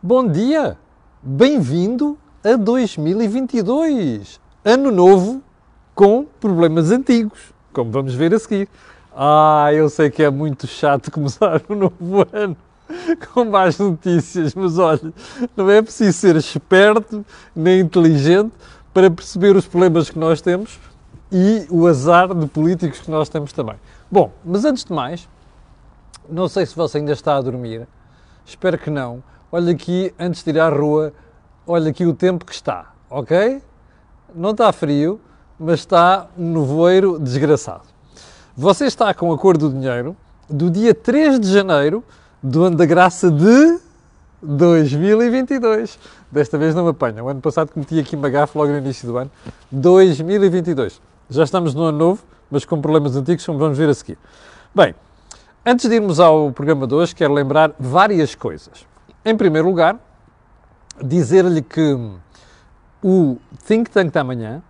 Bom dia! Bem-vindo a 2022! Ano novo com problemas antigos, como vamos ver a seguir. Ah, eu sei que é muito chato começar o novo ano com más notícias, mas olha, não é preciso ser esperto nem inteligente para perceber os problemas que nós temos e o azar de políticos que nós temos também. Bom, mas antes de mais, não sei se você ainda está a dormir, espero que não. Olha aqui, antes de ir à rua, olha aqui o tempo que está, ok? Não está frio, mas está um nevoeiro desgraçado. Você está com a cor do dinheiro do dia 3 de janeiro do ano da graça de 2022. Desta vez não me apanha. O ano passado cometi aqui uma gafe logo no início do ano. 2022. Já estamos no ano novo, mas com problemas antigos, como vamos ver a seguir. Bem, antes de irmos ao programa de hoje, quero lembrar várias coisas. Em primeiro lugar, dizer-lhe que o Think Tank da manhã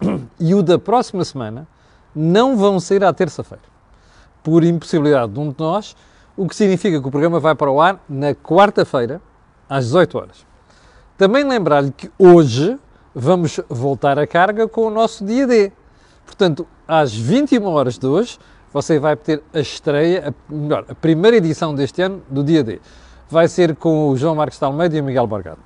e o da próxima semana não vão sair à terça-feira, por impossibilidade de um de nós, o que significa que o programa vai para o ar na quarta-feira, às 18 horas. Também lembrar-lhe que hoje vamos voltar a carga com o nosso dia D. Portanto, às 21 horas de hoje, você vai ter a estreia, a, melhor, a primeira edição deste ano do dia D. Vai ser com o João Marcos de Almeida e o Miguel Bargado.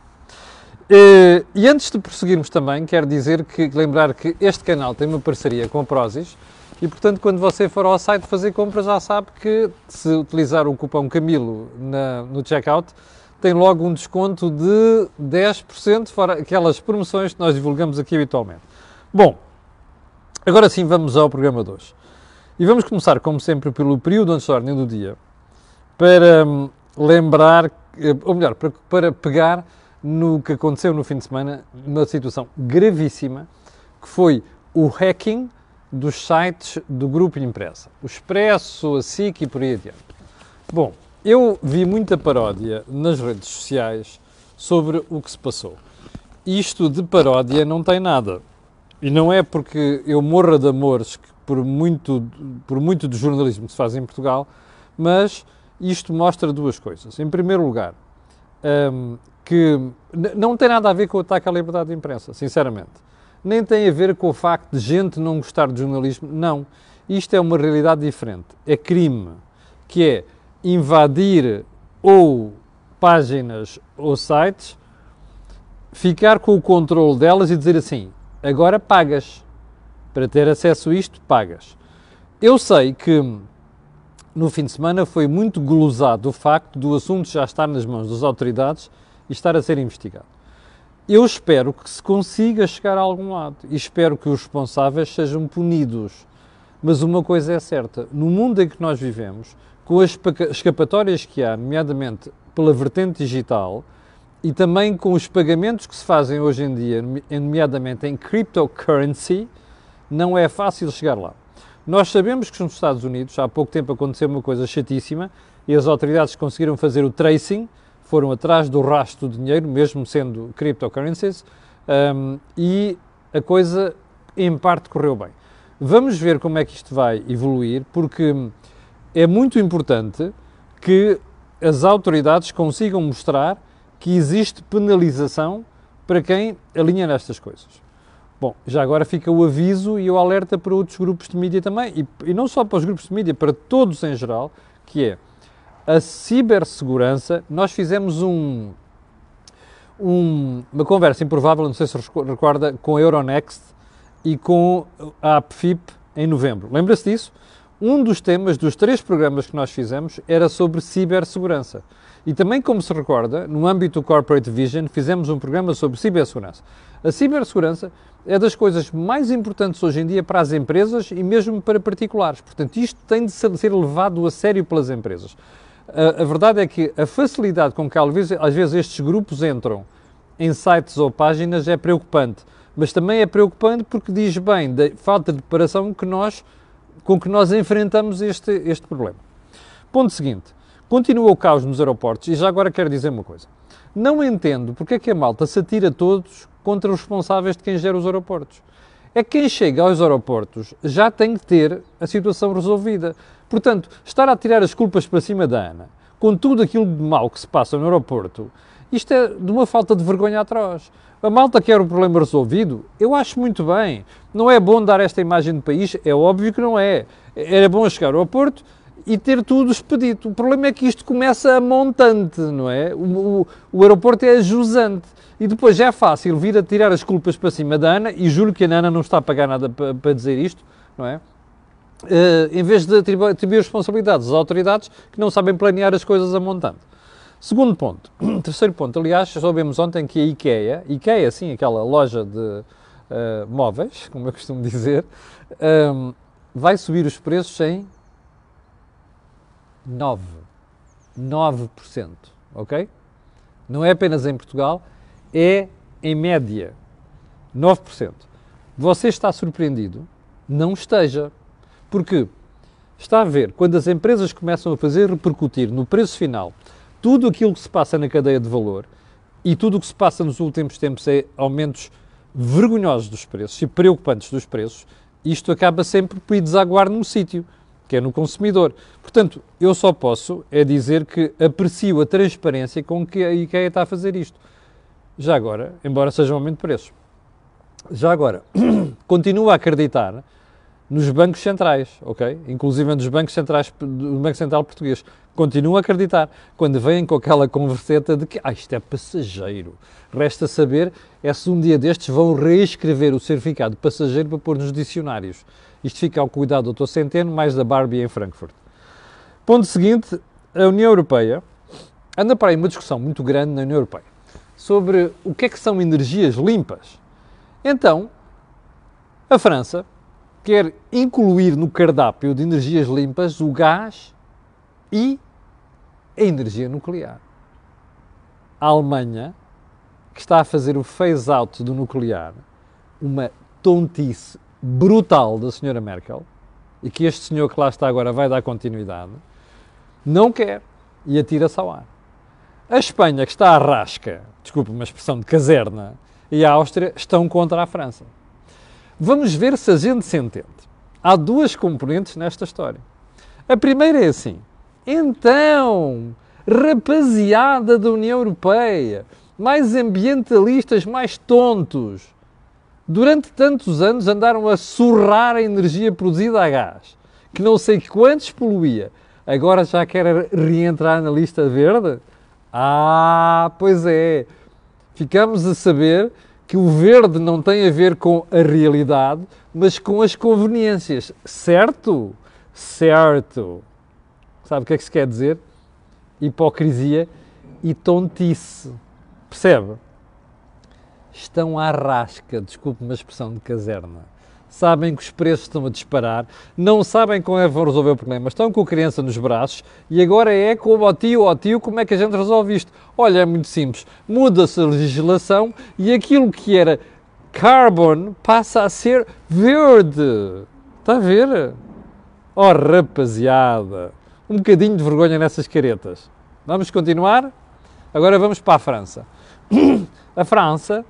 E, e antes de prosseguirmos também, quero dizer que, lembrar que este canal tem uma parceria com a Prozis e, portanto, quando você for ao site fazer compras, já sabe que se utilizar o cupom Camilo na, no checkout, tem logo um desconto de 10%, fora aquelas promoções que nós divulgamos aqui habitualmente. Bom, agora sim vamos ao programa de hoje. E vamos começar, como sempre, pelo período antes da ordem do dia, para hum, lembrar, eh, ou melhor, para, para pegar no que aconteceu no fim de semana, uma situação gravíssima, que foi o hacking dos sites do Grupo Impressa. O Expresso, a SIC e por aí adiante. Bom, eu vi muita paródia nas redes sociais sobre o que se passou. Isto de paródia não tem nada. E não é porque eu morra de amores por muito, por muito do jornalismo que se faz em Portugal, mas isto mostra duas coisas. Em primeiro lugar, um, que não tem nada a ver com o ataque à liberdade de imprensa, sinceramente. Nem tem a ver com o facto de gente não gostar de jornalismo. Não. Isto é uma realidade diferente. É crime, que é invadir ou páginas ou sites, ficar com o controle delas e dizer assim: agora pagas. Para ter acesso a isto, pagas. Eu sei que no fim de semana foi muito glosado o facto do assunto já estar nas mãos das autoridades e estar a ser investigado. Eu espero que se consiga chegar a algum lado e espero que os responsáveis sejam punidos. Mas uma coisa é certa: no mundo em que nós vivemos, com as escapatórias que há, nomeadamente pela vertente digital, e também com os pagamentos que se fazem hoje em dia, nomeadamente em cryptocurrency, não é fácil chegar lá. Nós sabemos que nos Estados Unidos, há pouco tempo aconteceu uma coisa chatíssima e as autoridades conseguiram fazer o tracing, foram atrás do rastro do dinheiro, mesmo sendo cryptocurrencies, um, e a coisa em parte correu bem. Vamos ver como é que isto vai evoluir, porque é muito importante que as autoridades consigam mostrar que existe penalização para quem alinha nestas coisas. Bom, já agora fica o aviso e o alerta para outros grupos de mídia também, e, e não só para os grupos de mídia, para todos em geral, que é a cibersegurança. Nós fizemos um, um, uma conversa improvável, não sei se recorda, com a Euronext e com a APFIP em novembro. Lembra-se disso? Um dos temas dos três programas que nós fizemos era sobre cibersegurança. E também, como se recorda, no âmbito do Corporate Vision, fizemos um programa sobre cibersegurança. A cibersegurança é das coisas mais importantes hoje em dia para as empresas e mesmo para particulares. Portanto, isto tem de ser levado a sério pelas empresas. A, a verdade é que a facilidade com que às vezes, estes grupos entram em sites ou páginas é preocupante. Mas também é preocupante porque diz bem da falta de preparação que nós, com que nós enfrentamos este, este problema. Ponto seguinte. Continua o caos nos aeroportos e já agora quero dizer uma coisa. Não entendo porque é que a malta se atira todos contra os responsáveis de quem gera os aeroportos. É que quem chega aos aeroportos já tem que ter a situação resolvida. Portanto, estar a tirar as culpas para cima da Ana, com tudo aquilo de mal que se passa no aeroporto, isto é de uma falta de vergonha atroz. A malta quer o problema resolvido? Eu acho muito bem. Não é bom dar esta imagem de país? É óbvio que não é. Era bom chegar ao aeroporto e ter tudo expedito. O problema é que isto começa a montante, não é? O, o, o aeroporto é jusante. E depois já é fácil vir a tirar as culpas para cima da Ana, e juro que a Ana não está a pagar nada para, para dizer isto, não é? Uh, em vez de atribuir, responsabilidades às autoridades que não sabem planear as coisas a montante. Segundo ponto. Terceiro ponto. Aliás, soubemos ontem que a IKEA, IKEA, sim, aquela loja de uh, móveis, como eu costumo dizer, um, ehm, vai subir os preços em 9. 9%. Ok? Não é apenas em Portugal, é em média 9%. Você está surpreendido? Não esteja. Porque está a ver, quando as empresas começam a fazer repercutir no preço final tudo aquilo que se passa na cadeia de valor e tudo o que se passa nos últimos tempos é aumentos vergonhosos dos preços e preocupantes dos preços, isto acaba sempre por ir desaguar num sítio, que é no consumidor. Portanto, eu só posso é dizer que aprecio a transparência com que a IKEA está a fazer isto. Já agora, embora seja um aumento de preços. Já agora, continuo a acreditar nos bancos centrais, ok? Inclusive nos bancos centrais do Banco Central Português. Continuo a acreditar. Quando vêm com aquela converseta de que ah, isto é passageiro. Resta saber é se um dia destes vão reescrever o certificado passageiro para pôr nos dicionários. Isto fica ao cuidado do Dr. Centeno, mais da Barbie em Frankfurt. Ponto seguinte, a União Europeia anda para aí uma discussão muito grande na União Europeia sobre o que é que são energias limpas. Então, a França quer incluir no cardápio de energias limpas o gás e a energia nuclear. A Alemanha, que está a fazer o phase-out do nuclear, uma tontice brutal da senhora Merkel, e que este senhor que lá está agora vai dar continuidade, não quer e atira-se ao ar. A Espanha, que está à rasca, desculpe uma expressão de caserna, e a Áustria estão contra a França. Vamos ver se a gente se entende. Há duas componentes nesta história. A primeira é assim: então, rapaziada da União Europeia, mais ambientalistas, mais tontos, durante tantos anos andaram a surrar a energia produzida a gás, que não sei quantos poluía, agora já quer reentrar na lista verde? Ah, pois é. Ficamos a saber que o verde não tem a ver com a realidade, mas com as conveniências. Certo? Certo. Sabe o que é que se quer dizer? Hipocrisia e tontice. Percebe? Estão à rasca, desculpe uma expressão de caserna sabem que os preços estão a disparar, não sabem como é que vão resolver o problema, estão com a criança nos braços e agora é como ao tio, ao tio, como é que a gente resolve isto? Olha, é muito simples, muda-se a legislação e aquilo que era carbon passa a ser verde. Está a ver? Oh, rapaziada, um bocadinho de vergonha nessas caretas. Vamos continuar? Agora vamos para a França. A França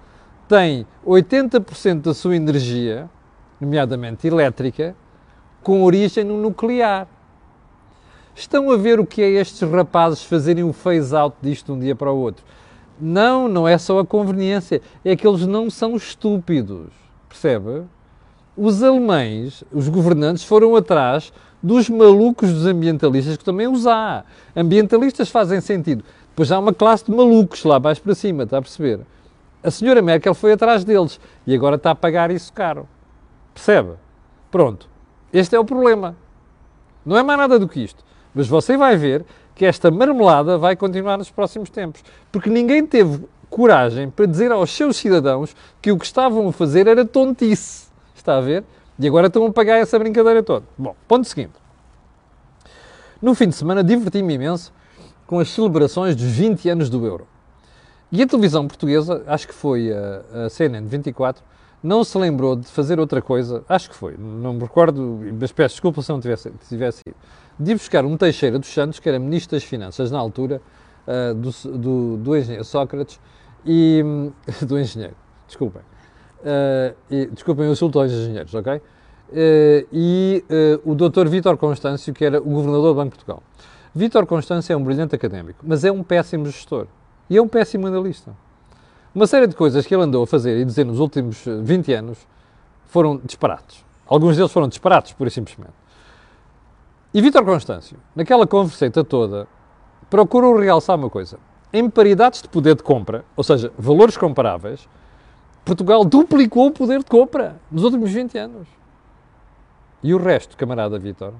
tem 80% da sua energia nomeadamente elétrica, com origem no nuclear. Estão a ver o que é estes rapazes fazerem um phase-out disto de um dia para o outro? Não, não é só a conveniência, é que eles não são estúpidos, percebe? Os alemães, os governantes, foram atrás dos malucos dos ambientalistas que também os há. Ambientalistas fazem sentido. Depois há uma classe de malucos lá mais para cima, está a perceber? A senhora Merkel foi atrás deles e agora está a pagar isso caro. Percebe? Pronto. Este é o problema. Não é mais nada do que isto. Mas você vai ver que esta marmelada vai continuar nos próximos tempos. Porque ninguém teve coragem para dizer aos seus cidadãos que o que estavam a fazer era tontice. Está a ver? E agora estão a pagar essa brincadeira toda. Bom, ponto seguinte. No fim de semana diverti-me imenso com as celebrações dos 20 anos do euro. E a televisão portuguesa, acho que foi a, a CNN 24, não se lembrou de fazer outra coisa, acho que foi, não me recordo, mas peço desculpa se não tivesse, tivesse ido, de ir buscar um Teixeira dos Santos, que era Ministro das Finanças na altura, uh, do, do, do, engenheiro Sócrates, e do engenheiro, desculpem, uh, e, desculpem, eu insulto aos engenheiros, ok? Uh, e o Dr. Vítor Constâncio, que era o Governador do Banco de Portugal. Vítor Constância é um brilhante académico, mas é um péssimo gestor. E é um péssimo analista. Uma série de coisas que ele andou a fazer e dizer nos últimos 20 anos foram disparates. Alguns deles foram disparates, pura e simplesmente. E Vítor Constâncio, naquela conversa toda, procurou realçar uma coisa. Em paridades de poder de compra, ou seja, valores comparáveis, Portugal duplicou o poder de compra nos últimos 20 anos. E o resto, camarada Vítor?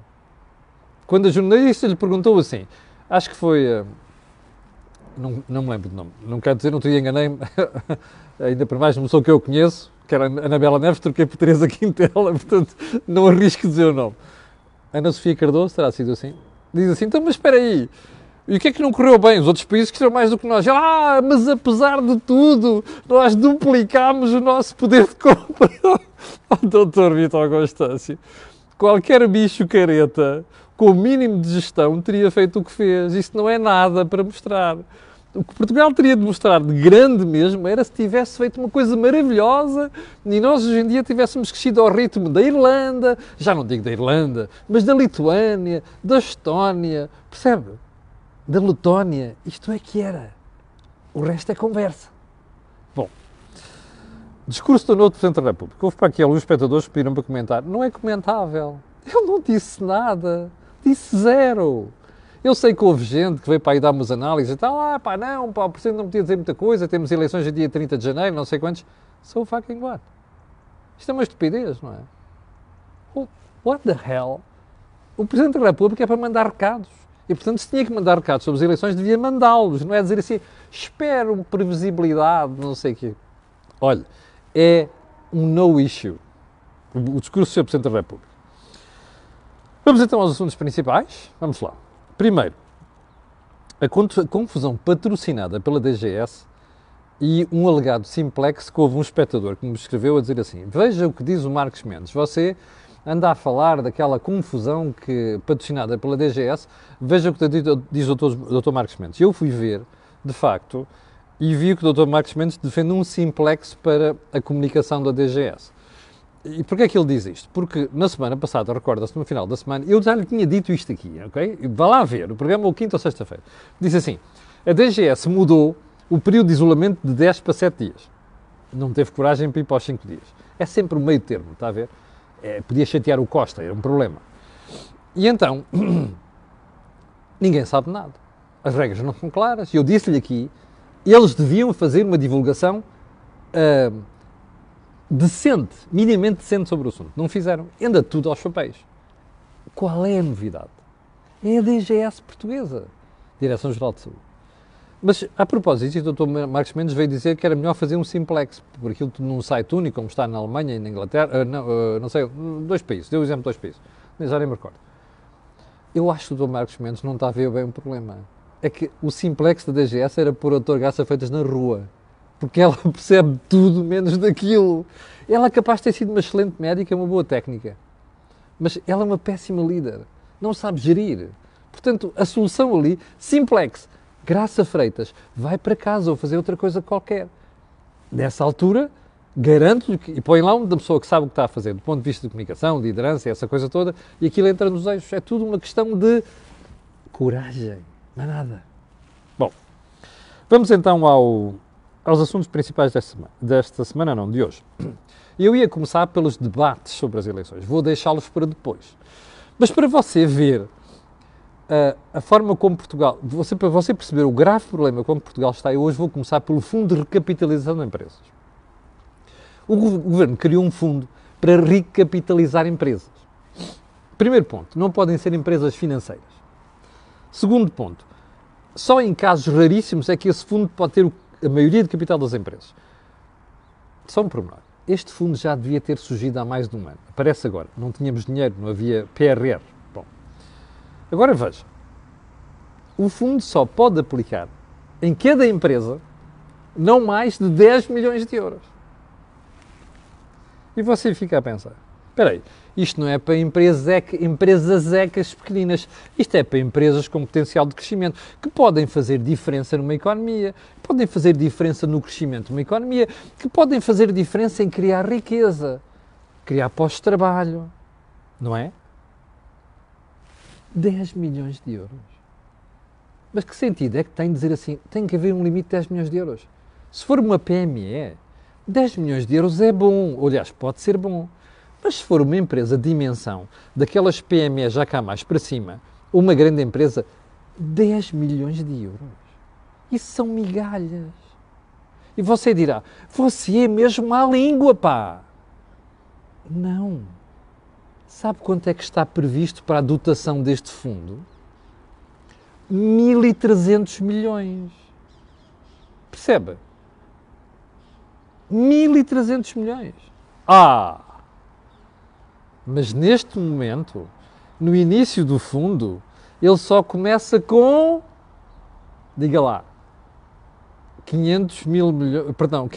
Quando a jornalista lhe perguntou assim, acho que foi. Não, não me lembro do nome, não quero dizer, não te enganei-me, ainda por mais uma pessoa que eu conheço, que era Anabela Neves, troquei por Teresa Quintela, portanto não arrisco dizer o nome. Ana Sofia Cardoso, terá sido assim? Diz assim, então, mas espera aí, e o que é que não correu bem? Os outros países que mais do que nós. Ah, mas apesar de tudo, nós duplicámos o nosso poder de compra. oh, doutor Vitor Constâncio, qualquer bicho careta, com o mínimo de gestão, teria feito o que fez. Isso não é nada para mostrar. O que Portugal teria de mostrar de grande mesmo era se tivesse feito uma coisa maravilhosa e nós hoje em dia tivéssemos crescido ao ritmo da Irlanda, já não digo da Irlanda, mas da Lituânia, da Estónia, percebe? Da Letónia. Isto é que era. O resto é conversa. Discurso do novo Presidente da República. Houve para aqui alguns espectadores que pediram para comentar. Não é comentável. Ele não disse nada. Disse zero. Eu sei que houve gente que veio para aí dar umas análises e tal, ah, pá, não, pá, o Presidente não podia dizer muita coisa, temos eleições no dia 30 de janeiro, não sei quantos. So fucking what? Isto é uma estupidez, não é? What the hell? O Presidente da República é para mandar recados. E, portanto, se tinha que mandar recados sobre as eleições, devia mandá-los, não é dizer assim, espero previsibilidade, não sei o quê. Olha, é um no issue. O discurso do Sr. Presidente da República. Vamos então aos assuntos principais. Vamos lá. Primeiro, a confusão patrocinada pela DGS e um alegado simplex que houve um espectador que me escreveu a dizer assim: Veja o que diz o Marcos Mendes. Você anda a falar daquela confusão que patrocinada pela DGS. Veja o que diz o Dr. Marcos Mendes. Eu fui ver, de facto, e vi que o Dr. Marcos Mendes defende um simplex para a comunicação da DGS. E porquê é que ele diz isto? Porque na semana passada, recorda-se, no final da semana, eu já lhe tinha dito isto aqui, ok? Vá lá ver, o programa ou quinta ou sexta-feira. Disse assim, a DGS mudou o período de isolamento de 10 para 7 dias. Não teve coragem para ir para os 5 dias. É sempre o meio termo, está a ver? É, podia chatear o Costa, era um problema. E então, ninguém sabe nada. As regras não são claras. Eu disse-lhe aqui, eles deviam fazer uma divulgação... Uh, decente, minimamente decente sobre o assunto. Não fizeram. Anda tudo aos papéis. Qual é a novidade? É a DGS portuguesa, Direção-Geral de Saúde. Mas, a propósito, o Dr. Marcos Mendes veio dizer que era melhor fazer um simplex, por aquilo num site único, como está na Alemanha e na Inglaterra, uh, não, uh, não, sei, dois países, deu o exemplo de dois países, mas já nem me recordo. Eu acho que o Dr. Marcos Mendes não está a ver bem o problema. É que o simplex da DGS era pôr autogarça feitas na rua porque ela percebe tudo menos daquilo. Ela é capaz de ter sido uma excelente médica, uma boa técnica, mas ela é uma péssima líder, não sabe gerir. Portanto, a solução ali, simplex, Graça Freitas, vai para casa ou fazer outra coisa qualquer. Nessa altura, garanto-lhe que, e põe lá uma pessoa que sabe o que está a fazer, do ponto de vista de comunicação, de liderança, essa coisa toda, e aquilo entra nos eixos. É tudo uma questão de coragem, não é nada. Bom, vamos então ao, aos assuntos principais desta semana, desta semana, não, de hoje. Eu ia começar pelos debates sobre as eleições, vou deixá-los para depois. Mas para você ver uh, a forma como Portugal, você, para você perceber o grave problema como Portugal está, eu hoje vou começar pelo Fundo de Recapitalização de Empresas. O governo criou um fundo para recapitalizar empresas. Primeiro ponto, não podem ser empresas financeiras. Segundo ponto, só em casos raríssimos é que esse fundo pode ter a maioria de capital das empresas. Só um pormenor. Este fundo já devia ter surgido há mais de um ano. Aparece agora. Não tínhamos dinheiro, não havia PRR. Bom, agora veja. O fundo só pode aplicar em cada empresa não mais de 10 milhões de euros. E você fica a pensar: espera aí, isto não é para empresas, empresas ecas pequeninas. Isto é para empresas com potencial de crescimento, que podem fazer diferença numa economia, podem fazer diferença no crescimento de uma economia, que podem fazer diferença em criar riqueza, criar postos de trabalho. Não é? 10 milhões de euros. Mas que sentido é que tem dizer assim, tem que haver um limite de 10 milhões de euros? Se for uma PME, 10 milhões de euros é bom, ou, aliás, pode ser bom. Mas se for uma empresa de dimensão, daquelas PME já cá mais para cima, uma grande empresa, 10 milhões de euros. Isso são migalhas. E você dirá, você é mesmo à língua, pá. Não. Sabe quanto é que está previsto para a dotação deste fundo? 1.300 milhões. Percebe? 1.300 milhões. Ah! Mas neste momento, no início do fundo, ele só começa com. Diga lá. 500 mil milhões. Perdão.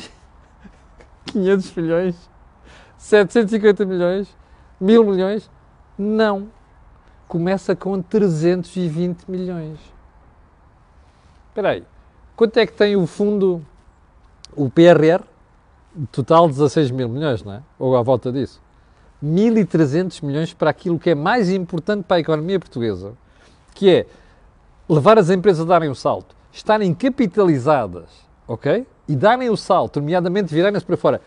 500 milhões. 750 milhões. Mil milhões. Não. Começa com 320 milhões. Espera aí. Quanto é que tem o fundo, o PRR? Total 16 mil milhões, não é? Ou à volta disso. 1.300 milhões para aquilo que é mais importante para a economia portuguesa, que é levar as empresas a darem o salto, estarem capitalizadas, ok? E darem o salto, nomeadamente virarem-se para fora.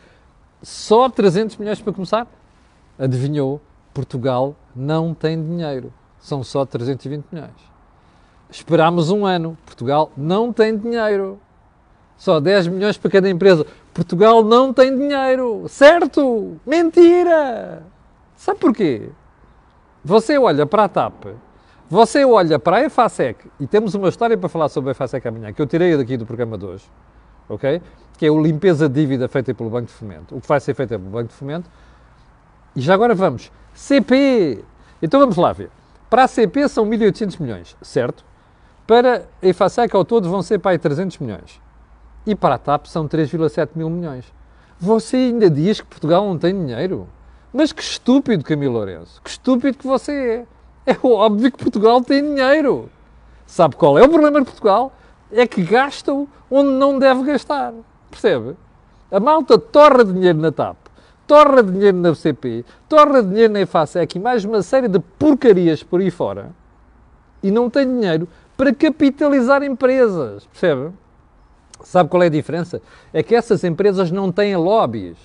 Só 300 milhões para começar? Adivinhou? Portugal não tem dinheiro. São só 320 milhões. Esperámos um ano. Portugal não tem dinheiro. Só 10 milhões para cada empresa. Portugal não tem dinheiro. Certo? Mentira! Sabe porquê? Você olha para a TAP, você olha para a EFASEC, e temos uma história para falar sobre a EFASEC amanhã, que eu tirei daqui do programa de hoje, ok? Que é o limpeza de dívida feita pelo Banco de Fomento. O que vai ser feito pelo Banco de Fomento. E já agora vamos. CP! Então vamos lá ver. Para a CP são 1.800 milhões, certo? Para a EFASEC ao todo vão ser para aí 300 milhões e para a TAP são 3,7 mil milhões. Você ainda diz que Portugal não tem dinheiro? Mas que estúpido, Camilo Lourenço. Que estúpido que você é. É óbvio que Portugal tem dinheiro. Sabe qual é o problema de Portugal? É que gasta-o onde não deve gastar. Percebe? A malta torra dinheiro na TAP, torra dinheiro na CP, torra dinheiro na EFASEC e mais uma série de porcarias por aí fora e não tem dinheiro para capitalizar empresas. Percebe? Sabe qual é a diferença? É que essas empresas não têm lobbies.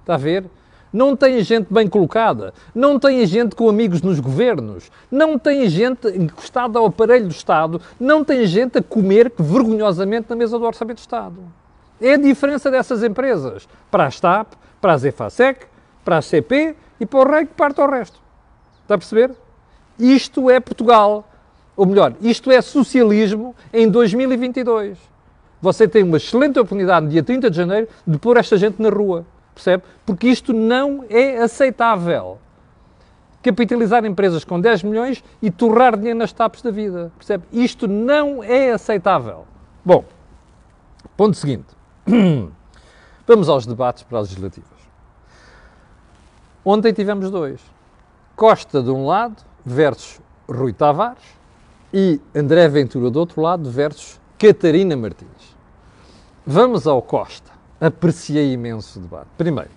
Está a ver? Não têm gente bem colocada, não têm gente com amigos nos governos, não têm gente encostada ao aparelho do Estado, não tem gente a comer vergonhosamente na mesa do Orçamento do Estado. É a diferença dessas empresas para a STAP, para a Zefasec, para a CP e para o rei que parte ao resto. Está a perceber? Isto é Portugal. Ou melhor, isto é socialismo em 2022 você tem uma excelente oportunidade no dia 30 de janeiro de pôr esta gente na rua. Percebe? Porque isto não é aceitável. Capitalizar empresas com 10 milhões e torrar dinheiro nas tapas da vida. Percebe? Isto não é aceitável. Bom, ponto seguinte. Vamos aos debates para as legislativas. Ontem tivemos dois. Costa de um lado versus Rui Tavares e André Ventura do outro lado versus Catarina Martins. Vamos ao Costa. Apreciei imenso o debate. Primeiro,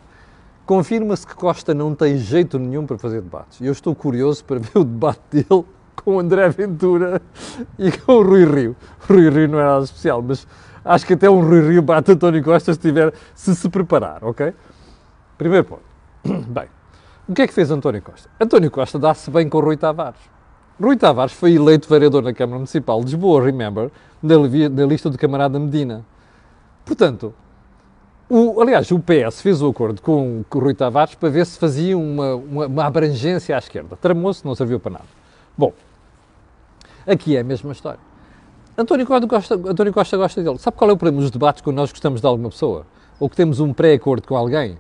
confirma-se que Costa não tem jeito nenhum para fazer debates. Eu estou curioso para ver o debate dele com o André Ventura e com o Rui Rio. Rui Rio não é nada especial, mas acho que até um Rui Rio bate António Costa se tiver, se se preparar, ok? Primeiro ponto. Bem, o que é que fez António Costa? António Costa dá-se bem com o Rui Tavares. Rui Tavares foi eleito vereador na Câmara Municipal de Lisboa, remember, na, lista do camarada Medina. Portanto, o, aliás, o PS fez o acordo com, com o Rui Tavares para ver se fazia uma, uma, uma abrangência à esquerda. Tramou-se, não serviu para nada. Bom, aqui é a mesma história. António Costa, gosta, António Costa gosta dele. Sabe qual é o problema dos debates quando nós gostamos de alguma pessoa? Ou que temos um pré-acordo com alguém?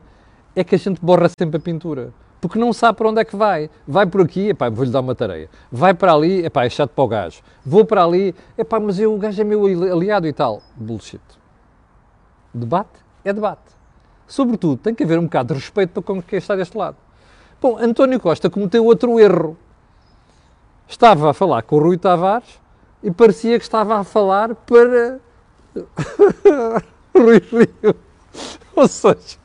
É que a gente borra sempre a pintura porque não sabe para onde é que vai. Vai por aqui, epá, vou-lhe dar uma tarefa. Vai para ali, epá, é chato para o gajo. Vou para ali, epá, mas eu, o gajo é meu aliado e tal. Bullshit. Debate é debate. Sobretudo, tem que haver um bocado de respeito para quem está deste lado. Bom, António Costa cometeu outro erro. Estava a falar com o Rui Tavares e parecia que estava a falar para Rui Rio. Ou seja,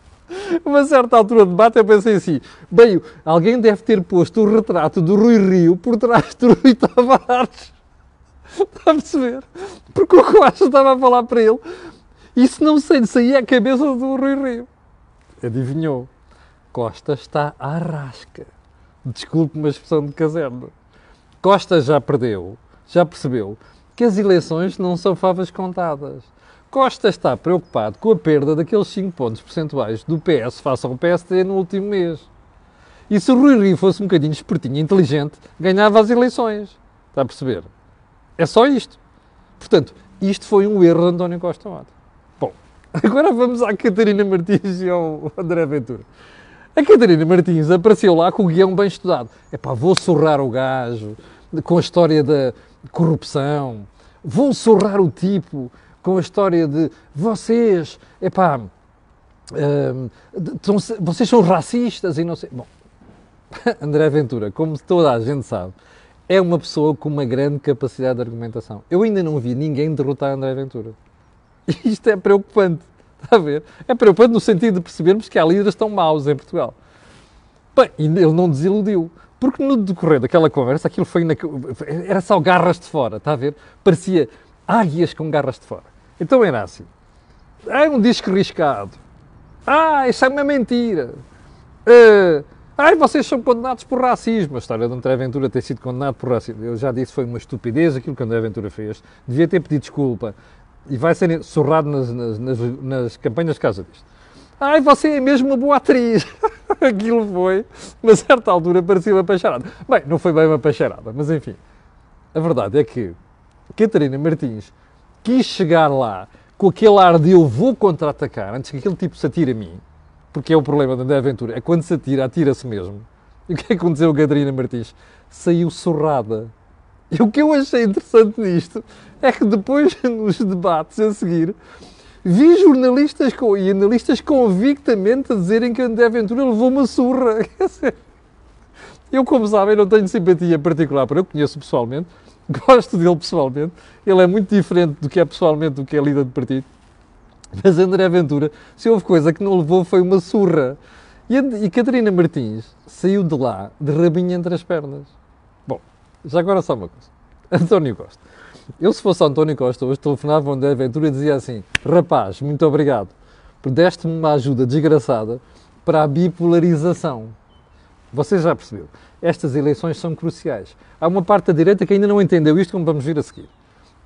uma certa altura do debate eu pensei assim, bem, alguém deve ter posto o retrato do Rui Rio por trás do Rui Tavares. Está a perceber? Porque o Costa estava a falar para ele. Isso não sei, saía a cabeça do Rui Rio. Adivinhou? Costa está à rasca. Desculpe uma expressão de caserno. Costa já perdeu, já percebeu que as eleições não são favas contadas. Costa está preocupado com a perda daqueles 5 pontos percentuais do PS face ao PSD no último mês. E se o Rui Rio fosse um bocadinho espertinho e inteligente, ganhava as eleições. Está a perceber? É só isto. Portanto, isto foi um erro de António Costa Mota. Bom, agora vamos à Catarina Martins e ao André Ventura. A Catarina Martins apareceu lá com o guião bem estudado. É pá, vou surrar o gajo com a história da corrupção, vou surrar o tipo com a história de vocês, é pá, hum, vocês são racistas e não sei. Bom, André Ventura, como toda a gente sabe, é uma pessoa com uma grande capacidade de argumentação. Eu ainda não vi ninguém derrotar André Ventura. Isto é preocupante. Está a ver? É preocupante no sentido de percebermos que há líderes tão maus em Portugal. Bem, e ele não desiludiu. Porque no decorrer daquela conversa, aquilo foi. Na... Era só garras de fora, está a ver? Parecia águias com garras de fora. Então era assim. É um disco riscado. Ah, isso é uma mentira. Uh, vocês são condenados por racismo. A história de André Ventura ter sido condenado por racismo. Eu já disse foi uma estupidez aquilo que André Ventura fez. Devia ter pedido desculpa. E vai ser surrado nas, nas, nas, nas campanhas de casa disto. Ai, você é mesmo uma boa atriz. aquilo foi, a certa altura, parecia uma pacharada. Bem, não foi bem uma pacharada, mas enfim. A verdade é que Catarina Martins quis chegar lá com aquele ar de eu vou contra-atacar antes que aquele tipo se atire a mim porque é o problema da Aventura, é quando se atira, atira-se mesmo. E o que é que aconteceu a Catarina Martins? Saiu surrada. E o que eu achei interessante nisto é que depois, nos debates a seguir, vi jornalistas e analistas convictamente a dizerem que André Aventura levou uma surra. Eu, como sabem, não tenho simpatia particular para eu conheço pessoalmente, gosto dele pessoalmente. Ele é muito diferente do que é pessoalmente do que é líder de partido. Mas André Ventura, se houve coisa que não levou foi uma surra. E, e Catarina Martins saiu de lá de rabinho entre as pernas. Bom, já agora só uma coisa. António Costa. Eu, se fosse António Costa, hoje telefonava André Ventura e dizia assim: Rapaz, muito obrigado, por deste-me uma ajuda desgraçada para a bipolarização. Você já percebeu? Estas eleições são cruciais. Há uma parte da direita que ainda não entendeu isto, como vamos vir a seguir.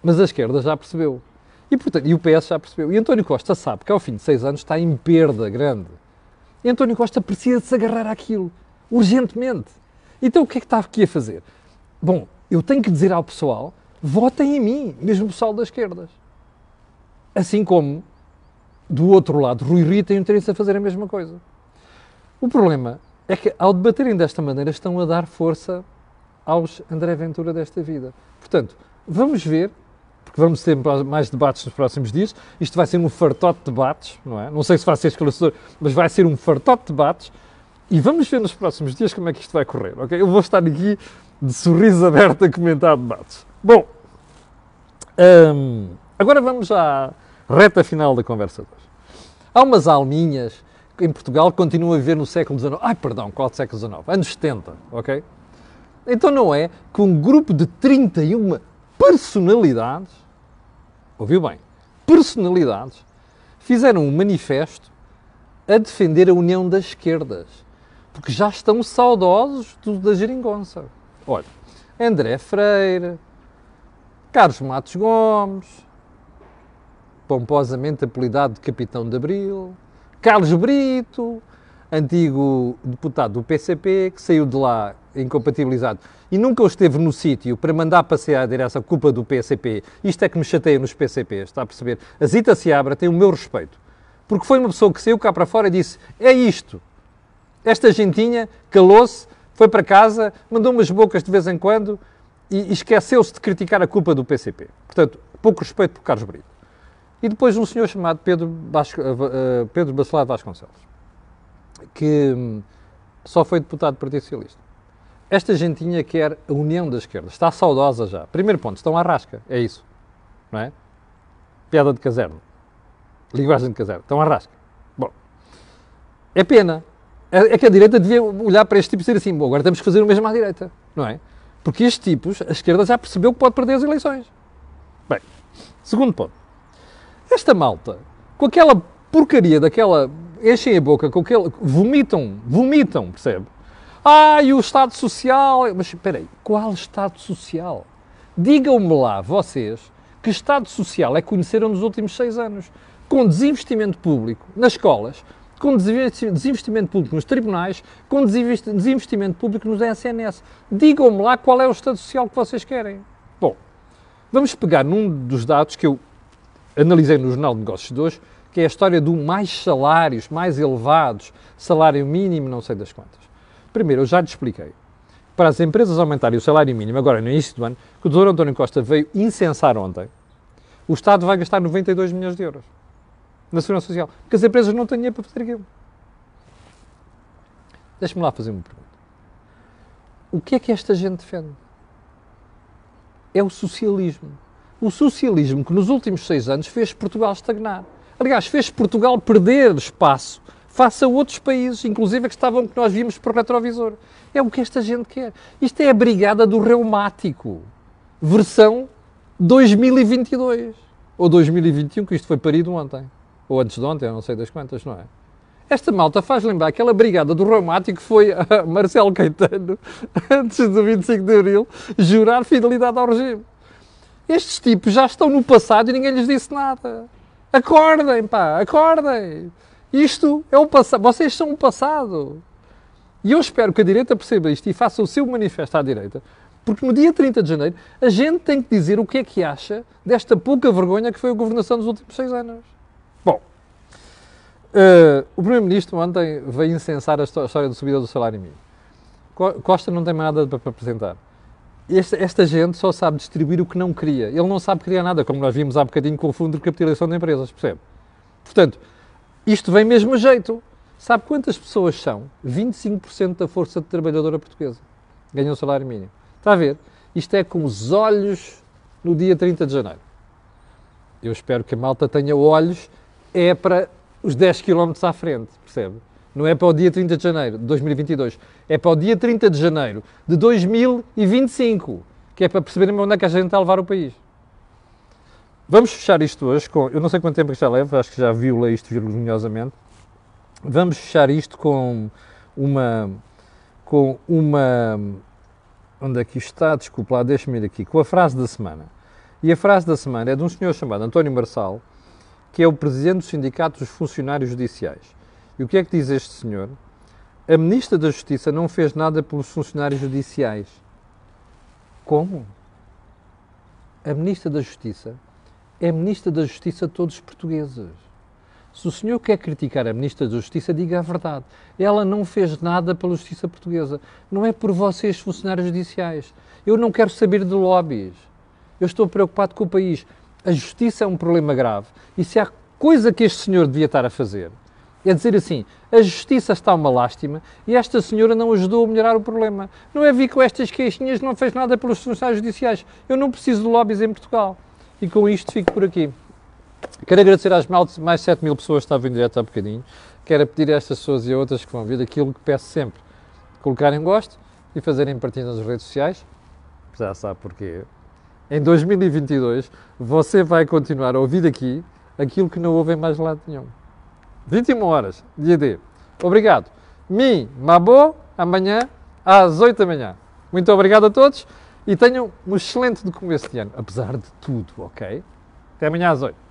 Mas a esquerda já percebeu. E, portanto, e o PS já percebeu. E António Costa sabe que ao fim de seis anos está em perda grande. E António Costa precisa de se agarrar àquilo, urgentemente. Então o que é que está aqui a fazer? Bom, eu tenho que dizer ao pessoal, votem em mim, mesmo o pessoal das esquerdas. Assim como, do outro lado, Rui Rio tem interesse a fazer a mesma coisa. O problema é que, ao debaterem desta maneira, estão a dar força aos André Ventura desta vida. Portanto, vamos ver porque vamos ter mais debates nos próximos dias. Isto vai ser um fartote de debates, não é? Não sei se vai ser esclarecedor, mas vai ser um fartote de debates. E vamos ver nos próximos dias como é que isto vai correr, ok? Eu vou estar aqui de sorriso aberto a comentar debates. Bom, hum, agora vamos à reta final da conversa de hoje. Há umas alminhas em Portugal continuam a viver no século XIX. Ai, perdão, qual século XIX? Anos 70, ok? Então não é que um grupo de 31 personalidades, ouviu bem, personalidades, fizeram um manifesto a defender a união das esquerdas, porque já estão saudosos do, da geringonça. Olha, André Freire, Carlos Matos Gomes, pomposamente apelidado de Capitão de Abril, Carlos Brito, antigo deputado do PCP, que saiu de lá incompatibilizado e nunca esteve no sítio para mandar passear a direção culpa do PCP. Isto é que me chateia nos PCPs, está a perceber? A Zita Seabra tem o meu respeito. Porque foi uma pessoa que saiu cá para fora e disse: é isto. Esta gentinha calou-se, foi para casa, mandou umas bocas de vez em quando e esqueceu-se de criticar a culpa do PCP. Portanto, pouco respeito por Carlos Brito. E depois um senhor chamado Pedro, Basco, uh, Pedro Bacelar Vasconcelos, que hum, só foi deputado do Partido Socialista. Esta gentinha quer a união da esquerda. Está saudosa já. Primeiro ponto, estão à rasca. É isso. Não é? Piada de caserno. Linguagem de caserno. Estão à rasca. Bom. É pena. É, é que a direita devia olhar para este tipo e dizer assim, bom, agora temos que fazer o mesmo à direita. Não é? Porque estes tipos, a esquerda já percebeu que pode perder as eleições. Bem, segundo ponto. Esta malta, com aquela porcaria daquela. enchem a boca, com aquele. vomitam, vomitam, percebe? Ah, e o Estado Social. Mas espera aí, qual Estado Social? Digam-me lá, vocês, que Estado Social é que conheceram nos últimos seis anos? Com desinvestimento público nas escolas, com desinvestimento público nos tribunais, com desinvestimento público nos SNS. Digam-me lá qual é o Estado Social que vocês querem. Bom, vamos pegar num dos dados que eu analisei no Jornal de Negócios de hoje, que é a história do mais salários, mais elevados, salário mínimo, não sei das quantas. Primeiro, eu já te expliquei. Para as empresas aumentarem o salário mínimo, agora no início do ano, que o Dr. António Costa veio incensar ontem, o Estado vai gastar 92 milhões de euros na Segurança Social. Porque as empresas não têm dinheiro para fazer aquilo. Deixa-me lá fazer uma pergunta. O que é que esta gente defende? É o socialismo. O socialismo que nos últimos seis anos fez Portugal estagnar. Aliás, fez Portugal perder espaço face a outros países, inclusive que estavam que nós vimos por retrovisor. É o que esta gente quer. Isto é a brigada do reumático. Versão 2022. Ou 2021, que isto foi parido ontem ou antes de ontem, eu não sei das quantas, não é? Esta malta faz lembrar aquela brigada do reumático que foi Marcelo Caetano, antes do 25 de Abril, jurar fidelidade ao regime. Estes tipos já estão no passado e ninguém lhes disse nada. Acordem, pá, acordem. Isto é o passado. Vocês são o passado. E eu espero que a direita perceba isto e faça o seu manifesto à direita, porque no dia 30 de janeiro a gente tem que dizer o que é que acha desta pouca vergonha que foi a governação dos últimos seis anos. Bom, uh, o Primeiro-Ministro ontem veio incensar a história da subida do salário mínimo. Costa não tem mais nada para apresentar. Esta, esta, gente só sabe distribuir o que não queria. Ele não sabe criar nada, como nós vimos há bocadinho com o Fundo de Capitalização de Empresas, percebe? Portanto, isto vem mesmo a jeito. Sabe quantas pessoas são? 25% da força de trabalhadora portuguesa ganham o salário mínimo. Está a ver? Isto é com os olhos no dia 30 de janeiro. Eu espero que a malta tenha olhos é para os 10 km à frente, percebe? Não é para o dia 30 de janeiro de 2022, é para o dia 30 de janeiro de 2025, que é para perceberem onde é que a gente está a levar o país. Vamos fechar isto hoje com. Eu não sei quanto tempo já leva, acho que já violei isto vergonhosamente. Vamos fechar isto com uma. Com uma. Onde é que está? Desculpa lá, deixa-me ir aqui. Com a frase da semana. E a frase da semana é de um senhor chamado António Marçal, que é o presidente do Sindicato dos Funcionários Judiciais. E o que é que diz este senhor? A Ministra da Justiça não fez nada pelos funcionários judiciais. Como? A Ministra da Justiça é Ministra da Justiça de todos os portugueses. Se o senhor quer criticar a Ministra da Justiça, diga a verdade. Ela não fez nada pela Justiça Portuguesa. Não é por vocês, funcionários judiciais. Eu não quero saber de lobbies. Eu estou preocupado com o país a justiça é um problema grave. E se há coisa que este senhor devia estar a fazer, é dizer assim: a justiça está uma lástima e esta senhora não ajudou a melhorar o problema. Não é vir com estas queixinhas, não fez nada pelos funcionários judiciais. Eu não preciso de lobbies em Portugal. E com isto fico por aqui. Quero agradecer às mais 7 mil pessoas que estavam em direto há bocadinho. Quero pedir a estas pessoas e a outras que vão vir aquilo que peço sempre: colocarem gosto e fazerem partilha nas redes sociais. Já sabe porquê em 2022 você vai continuar a ouvir aqui aquilo que não ouve em mais lado nenhum. 21 horas, dia D. Obrigado. Mi, Mabo, amanhã às 8 da manhã. Muito obrigado a todos e tenham um excelente começo de ano, apesar de tudo, ok? Até amanhã às 8.